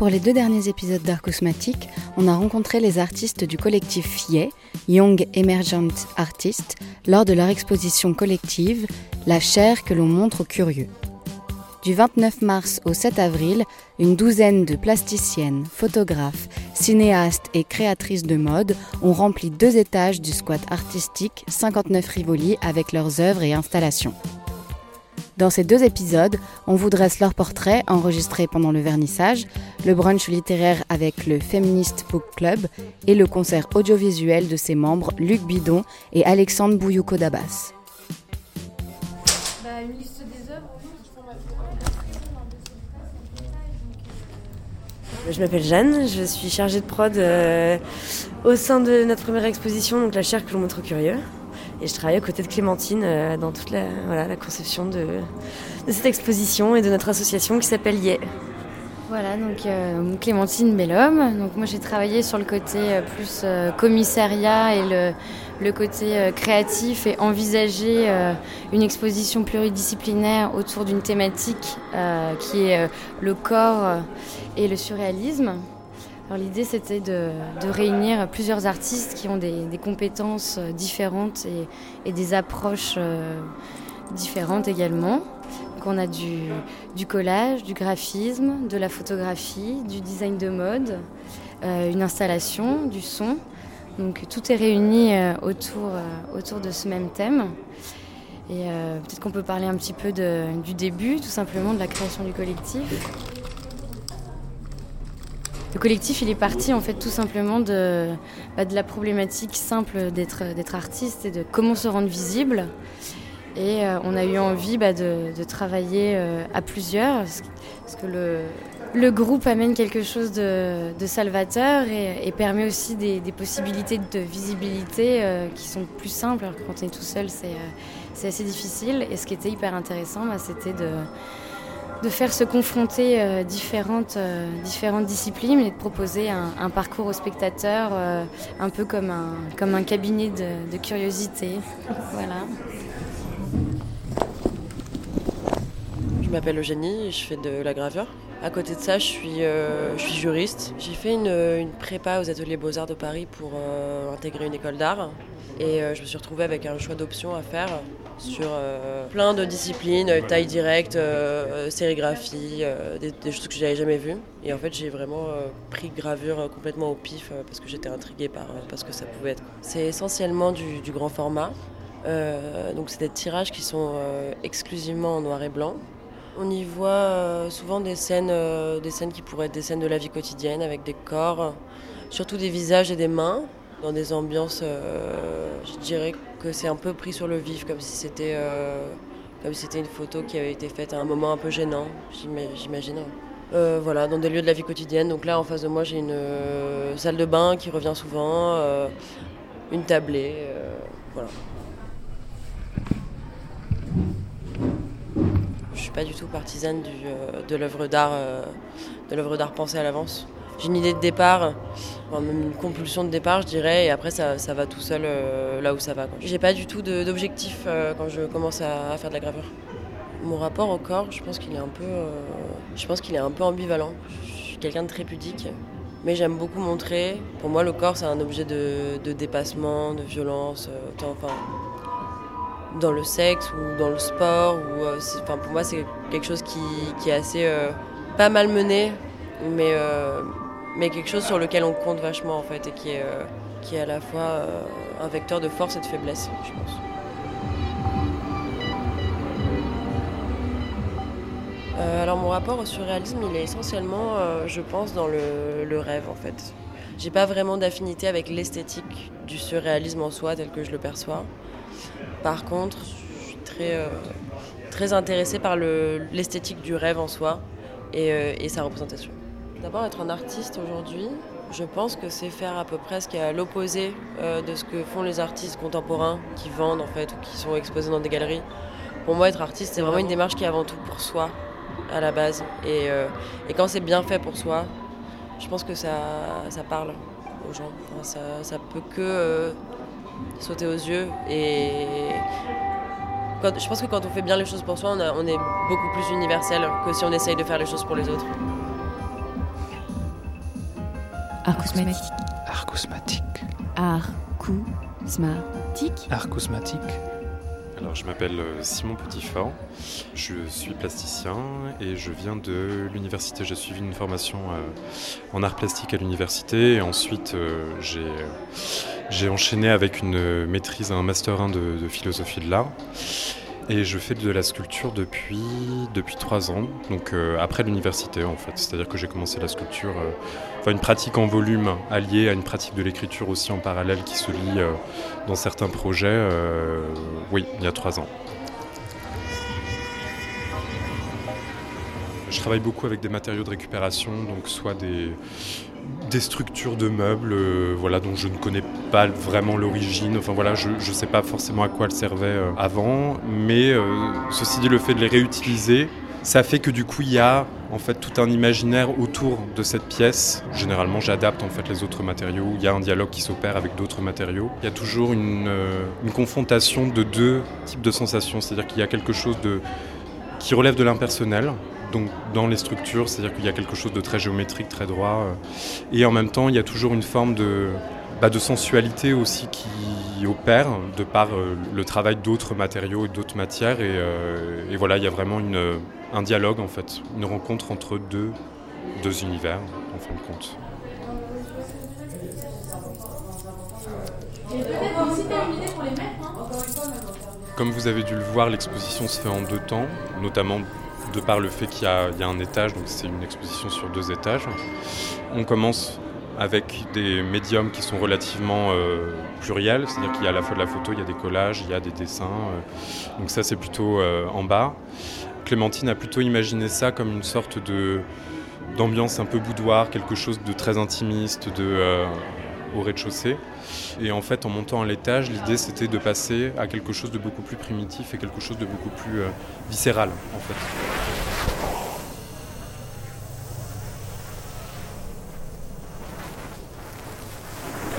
Pour les deux derniers épisodes d'Arcousmatique, on a rencontré les artistes du collectif FIE, Young Emergent Artists, lors de leur exposition collective La chair que l'on montre aux curieux. Du 29 mars au 7 avril, une douzaine de plasticiennes, photographes, cinéastes et créatrices de mode ont rempli deux étages du squat artistique 59 Rivoli avec leurs œuvres et installations. Dans ces deux épisodes, on vous dresse leurs portraits enregistrés pendant le vernissage, le brunch littéraire avec le Feminist Book Club et le concert audiovisuel de ses membres Luc Bidon et Alexandre Bouyouko Dabas. Je m'appelle Jeanne, je suis chargée de prod euh, au sein de notre première exposition, donc la chair que l'on montre aux curieux. Et je travaille aux côtés de Clémentine euh, dans toute la, voilà, la conception de, cette exposition et de notre association qui s'appelle Yé. Voilà, donc euh, Clémentine Bellhomme. Donc moi j'ai travaillé sur le côté euh, plus commissariat et le, le côté créatif et envisager une exposition pluridisciplinaire autour d'une thématique qui est le corps et le surréalisme. L'idée c'était de, réunir plusieurs artistes qui ont des, compétences euh, différentes et, des approches euh, différentes également. Donc on a du, collage, du graphisme, de la photographie, du design de mode, euh, une installation, du son. Donc tout est réuni autour, de ce même thème. Et peut-être qu'on peut parler un petit peu du début, tout simplement, de la création du collectif. Le collectif, il est parti en fait tout simplement de, bah, la problématique simple d'être artiste et de comment se rendre visible. Et euh, on a eu envie bah, de, travailler euh, à plusieurs, parce que, le, groupe amène quelque chose de, salvateur et, et permet aussi des, possibilités de visibilité euh, qui sont plus simples. Alors que quand on est tout seul, c'est c'est assez difficile. Et ce qui était hyper intéressant, bah, c'était de, de faire se confronter euh, différentes, euh, différentes disciplines et de proposer un, parcours aux spectateurs euh, un peu comme un, comme un cabinet de, curiosité. voilà. Je m'appelle Eugénie je fais de la gravure. À côté de ça, je suis, je suis juriste. J'ai fait une, une, prépa aux ateliers Beaux-Arts de Paris pour intégrer une école d'art. Et je me suis retrouvée avec un choix d'options à faire sur euh, plein de disciplines, taille directe, euh, sérigraphie, des, choses que j'avais jamais vues. Et en fait, j'ai vraiment pris gravure complètement au pif parce que j'étais intriguée par, par, ce que ça pouvait être. C'est essentiellement du, du, grand format. donc c'est des tirages qui sont exclusivement en noir et blanc. On y voit euh, souvent des scènes, euh, des scènes qui pourraient être des scènes de la vie quotidienne avec des corps, surtout des visages et des mains, dans des ambiances, euh, je dirais que c'est un peu pris sur le vif, comme si c'était comme si une photo qui avait été faite à un moment un peu gênant, j'imagine. Euh, voilà, dans des lieux de la vie quotidienne. Donc là, en face de moi, j'ai une euh, salle de bain qui revient souvent, euh, une tablée, voilà. Je suis pas du tout partisane euh, de l'œuvre d'art, euh, de l'œuvre d'art pensée à l'avance. J'ai une idée de départ, même une compulsion de départ, je dirais, et après ça, ça va tout seul euh, là où ça va. J'ai pas du tout d'objectif euh, quand je commence à, faire de la gravure. Mon rapport au corps, je pense qu'il est un peu, euh, est un peu ambivalent. Je suis quelqu'un de très pudique, mais j'aime beaucoup montrer. Pour moi, le corps, c'est un objet de, dépassement, de violence, enfin, dans le sexe ou dans le sport. Ou, enfin, pour moi, c'est quelque chose qui, est assez pas mal mené, mais, mais quelque chose sur lequel on compte vachement en fait et qui est, euh, qui est à la fois euh, un vecteur de force et de faiblesse, je pense. Euh, alors mon rapport au surréalisme, il est essentiellement, je pense, dans le, le rêve en fait. J'ai pas vraiment d'affinité avec l'esthétique du surréalisme en soi tel que je le perçois. Par contre, je suis très, très intéressée par l'esthétique du rêve en soi et, et sa représentation. D'abord, être un artiste aujourd'hui, je pense que c'est faire à peu près ce qui est à l'opposé euh, de ce que font les artistes contemporains qui vendent en fait ou qui sont exposés dans des galeries. Pour moi, être artiste, c'est vraiment une démarche qui est avant tout pour soi à la base. Et, euh, et quand c'est bien fait pour soi, je pense que ça, ça parle aux gens. Enfin, ça, ça peut que euh, sauter aux yeux. Et quand- je pense que quand on fait bien les choses pour soi, on, a- on est beaucoup plus universel que si on essaye de faire les choses pour les autres. Arcousmatique. Arcousmatique. Arcousmatique. Arcousmatique. Alors, je m'appelle euh, Simon Petitfort, je suis plasticien et je viens de l'université. J'ai suivi une formation euh, en art plastique à l'université et ensuite euh, j'ai j'ai enchaîné avec une maîtrise, un master 1 de, de philosophie de l'art. Et je fais de la sculpture depuis, depuis trois ans, donc euh, après l'université en fait. C'est-à-dire que j'ai commencé la sculpture, euh, enfin une pratique en volume alliée à une pratique de l'écriture aussi en parallèle qui se lie euh, dans certains projets, oui, il y a trois ans. Je travaille beaucoup avec des matériaux de récupération, donc soit des, des structures de meubles euh, voilà, dont je ne connais pas vraiment l'origine. Enfin voilà, je ne sais pas forcément à quoi elles servaient euh, avant, mais euh, ceci dit, le fait de les réutiliser, ça fait que du coup il y a en fait tout un imaginaire autour de cette pièce. Généralement, j'adapte en fait les autres matériaux. Il y a un dialogue qui s'opère avec d'autres matériaux. Il y a toujours une, une confrontation de deux types de sensations, c'est-à-dire qu'il y a quelque chose de qui relève de l'impersonnel. Donc dans les structures, c'est-à-dire qu'il y a quelque chose de très géométrique, très droit, euh, et en même temps il y a toujours une forme de, bah, sensualité aussi qui opère de par euh, le travail d'autres matériaux et d'autres matières. Et, euh, voilà, il y a vraiment un dialogue en fait, une rencontre entre deux univers en fin de compte. Comme vous avez dû le voir, l'exposition se fait en deux temps, notamment de par le fait qu'il y, a un étage, donc c'est une exposition sur deux étages. On commence avec des médiums qui sont relativement euh, pluriels, c'est-à-dire qu'il y a à la fois de la photo, il y a des collages, il y a des dessins, euh, donc ça c'est plutôt euh, en bas. Clémentine a plutôt imaginé ça comme une sorte d'ambiance un peu boudoir, quelque chose de très intimiste, de, au rez-de-chaussée. Et en fait, en montant à l'étage, l'idée c'était de passer à quelque chose de beaucoup plus primitif et quelque chose de beaucoup plus euh, viscéral, en fait.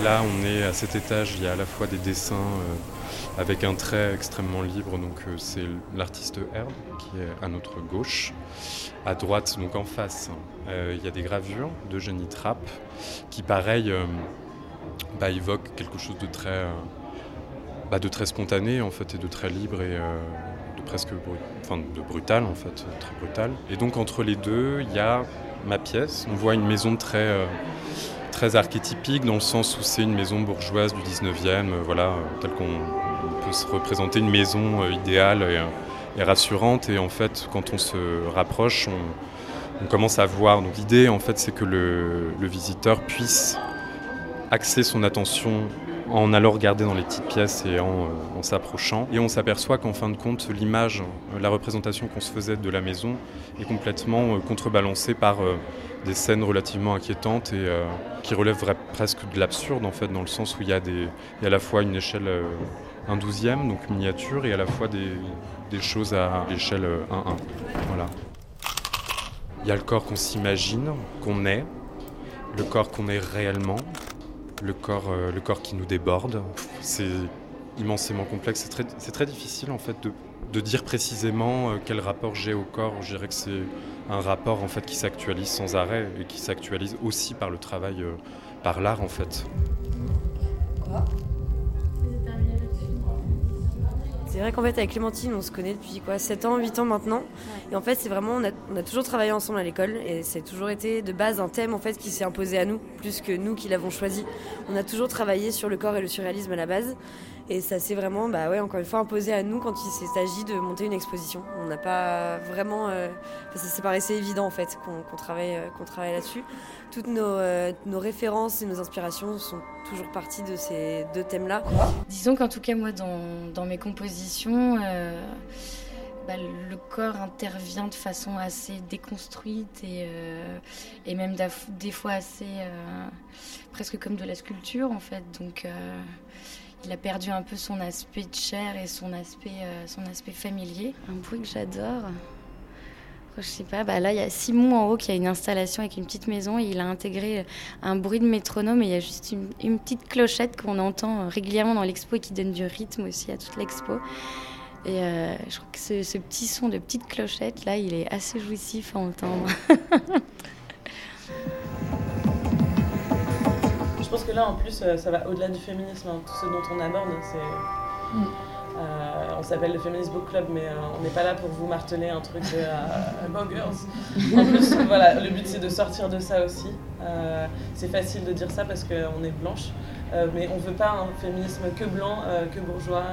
Là, on est à cet étage, il y a à la fois des dessins euh, avec un trait extrêmement libre, donc euh, c'est l'artiste Herbe qui est à notre gauche. À droite, donc en face, euh, il y a des gravures de Jenny Trapp qui, pareil, bah, évoquent quelque chose de très, euh, bah, de très spontané en fait et de très libre et euh, de presque enfin, de brutal en fait, très brutal. Et donc entre les deux, il y a ma pièce. On voit une maison très euh, très archétypique dans le sens où c'est une maison bourgeoise du 19e, euh, voilà, telle qu'on on peut se représenter une maison idéale et, rassurante. Et en fait, quand on se rapproche, on, commence à voir. Donc l'idée, en fait, c'est que le visiteur puisse axer son attention en allant regarder dans les petites pièces et en, euh, s'approchant. Et on s'aperçoit qu'en fin de compte, l'image, euh, la représentation qu'on se faisait de la maison est complètement euh, contrebalancée par des scènes relativement inquiétantes et qui relèvent presque de l'absurde en fait, dans le sens où il y a, à la fois une échelle un douzième, donc miniature, et à la fois des, choses à l'échelle euh, 1-1. Voilà. Il y a le corps qu'on s'imagine, qu'on est, le corps qu'on est réellement, le corps, euh, le corps qui nous déborde. C'est immensément complexe. C'est très, difficile en fait de, de dire précisément euh, quel rapport j'ai au corps. Je dirais que c'est un rapport en fait qui s'actualise sans arrêt et qui s'actualise aussi par le travail, euh, par l'art en fait. C'est vrai qu'en fait avec Clémentine on se connaît depuis quoi 7 ans, 8 ans maintenant. Et en fait c'est vraiment on a, on a toujours travaillé ensemble à l'école et c'est toujours été de base un thème en fait qui s'est imposé à nous plus que nous qui l'avons choisi. On a toujours travaillé sur le corps et le surréalisme à la base et ça s'est vraiment bah ouais encore une fois imposé à nous quand il agi de monter une exposition. On n'a pas vraiment euh, ça s'est paraissait évident en fait qu'on travaille euh, travaille là-dessus. Toutes nos, euh, nos références et nos inspirations sont toujours parties de ces deux thèmes-là. Disons qu'en tout cas, moi, dans, mes compositions, euh, bah, le corps intervient de façon assez déconstruite et, même des fois assez presque comme de la sculpture en fait. Donc il a perdu un peu son aspect de chair et son aspect, son aspect familier. Un bruit que j'adore. Je sais pas, bah là il y a Simon en haut qui a une installation avec une petite maison et il a intégré un bruit de métronome et il y a juste une, petite clochette qu'on entend régulièrement dans l'expo et qui donne du rythme aussi à toute l'expo. Et euh, je crois que ce, petit son de petite clochette, là, il est assez jouissif à entendre. pense que là, en plus, euh, ça va au-delà du féminisme. Hein. Tout ce dont on aborde, c'est... Mm. Euh, on s'appelle le Feminist Book Club, mais euh, on n'est pas là pour vous marteler un truc de euh, girls. En plus, voilà, le but c'est de sortir de ça aussi. Euh, c'est facile de dire ça parce qu'on est blanche, mais on veut pas un féminisme que blanc, que bourgeois.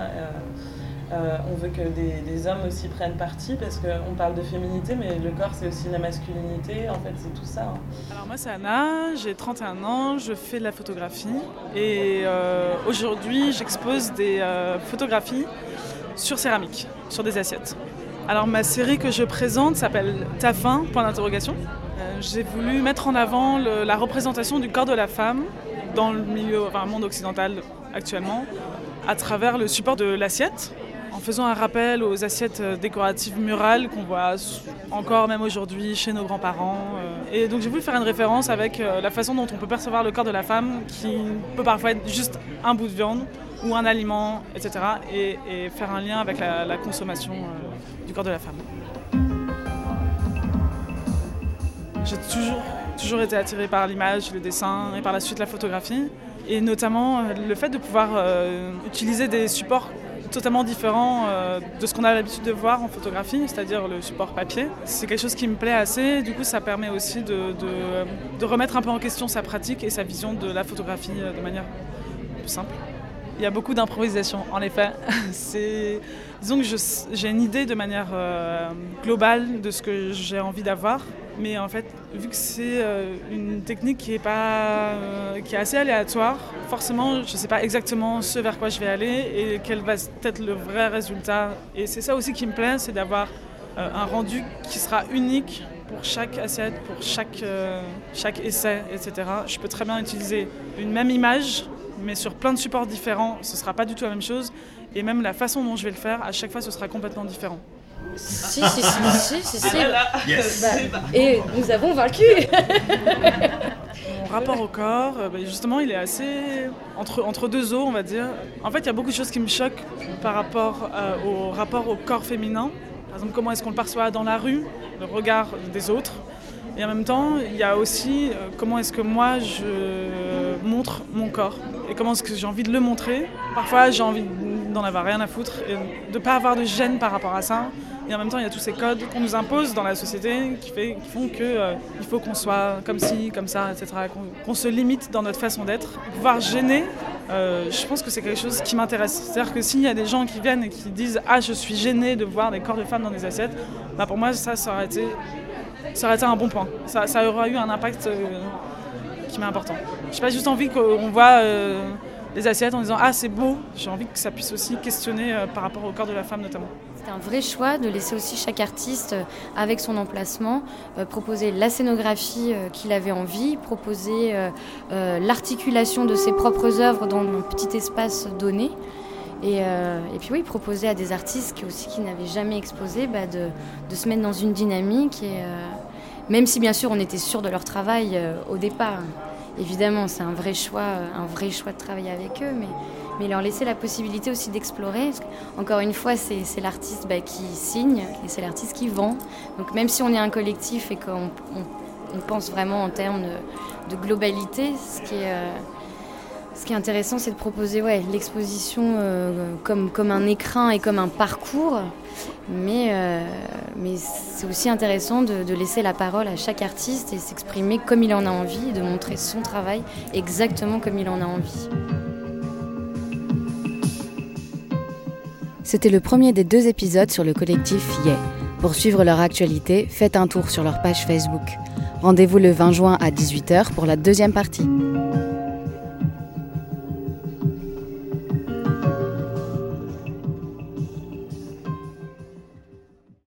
Euh, on veut que des, hommes aussi prennent parti parce qu'on parle de féminité, mais le corps c'est aussi la masculinité, en fait c'est tout ça. Hein. Alors moi c'est Anna, j'ai 31 ans, je fais de la photographie et euh, aujourd'hui j'expose des euh, photographies sur céramique, sur des assiettes. Alors ma série que je présente s'appelle Ta fin, point d'interrogation. j'ai voulu mettre en avant la représentation du corps de la femme dans le milieu, enfin, monde occidental actuellement, à travers le support de l'assiette, en faisant un rappel aux assiettes euh, décoratives murales qu'on voit encore même aujourd'hui chez nos grands-parents. Euh. Et donc j'ai voulu faire une référence avec euh, la façon dont on peut percevoir le corps de la femme, qui peut parfois être juste un bout de viande ou un aliment, etc. Et, faire un lien avec la, consommation du corps de la femme. J'ai toujours, toujours été attirée par l'image, le dessin et par la suite la photographie. Et notamment le fait de pouvoir utiliser des supports totalement différent euh, de ce qu'on a l'habitude de voir en photographie, c'est-à-dire le support papier. C'est quelque chose qui me plaît assez, du coup ça permet aussi de, de, remettre un peu en question sa pratique et sa vision de la photographie euh, de manière plus simple. Il y a beaucoup d'improvisation, en effet. Disons que j'ai une idée de manière euh, globale de ce que j'ai envie d'avoir, mais en fait, vu que c'est euh, une technique qui est, pas, euh, qui est assez aléatoire, forcément, je ne sais pas exactement ce vers quoi je vais aller et quel va être le vrai résultat. Et c'est ça aussi qui me plaît, c'est d'avoir euh, un rendu qui sera unique pour chaque assiette, pour chaque, chaque essai, etc. Je peux très bien utiliser une même image, mais sur plein de supports différents, ce ne sera pas du tout la même chose. Et même la façon dont je vais le faire, à chaque fois, ce sera complètement différent. Si, si, si, si, si. Bah, et nous avons vaincu Mon rapport au corps, euh, bah, justement, il est assez entre, entre deux eaux, on va dire. En fait, il y a beaucoup de choses qui me choquent par rapport euh, au rapport au corps féminin. Par exemple, comment est-ce qu'on le perçoit dans la rue, le regard des autres. Et en même temps, il y a aussi euh, comment est-ce que moi je montre mon corps et comment est-ce que j'ai envie de le montrer. Parfois, j'ai envie d'en avoir rien à foutre et de ne pas avoir de gêne par rapport à ça. Et en même temps, il y a tous ces codes qu'on nous impose dans la société qui, font qu'il euh, faut qu'on soit comme ci, comme ça, etc. Qu'on se limite dans notre façon d'être. Pouvoir gêner, euh, je pense que c'est quelque chose qui m'intéresse. C'est-à-dire que s'il y a des gens qui viennent et qui disent Ah, je suis gêné de voir des corps de femmes dans des assiettes, bah pour moi, ça, ça aurait été, un bon point. Ça, ça aurait eu un impact euh, qui m'est important. Je n'ai pas juste envie qu'on voit les assiettes en disant Ah, c'est beau. J'ai envie que ça puisse aussi questionner par rapport au corps de la femme, notamment. C'est un vrai choix de laisser aussi chaque artiste, euh, avec son emplacement, euh, proposer la scénographie euh, qu'il avait envie, proposer l'articulation de ses propres œuvres dans un petit espace donné. Et, puis oui, proposer à des artistes qui aussi qui n'avaient jamais exposé bah, de, se mettre dans une dynamique. Et, même si bien sûr on était sûr de leur travail au départ. Évidemment, c'est un vrai choix, un vrai choix de travailler avec eux, mais mais leur laisser la possibilité aussi d'explorer. Encore une fois, c'est l'artiste bah, qui signe et c'est l'artiste qui vend. Donc même si on est un collectif et qu'on on, pense vraiment en termes de, globalité, ce qui est, euh, ce qui est intéressant, c'est de proposer l'exposition euh, comme, un écrin et comme un parcours. Mais, euh, c'est aussi intéressant de, laisser la parole à chaque artiste et s'exprimer comme il en a envie, de montrer son travail exactement comme il en a envie. C'était le premier des deux épisodes sur le collectif Yé. Pour suivre leur actualité, faites un tour sur leur page Facebook. Rendez-vous le 20 juin à 18h pour la deuxième partie.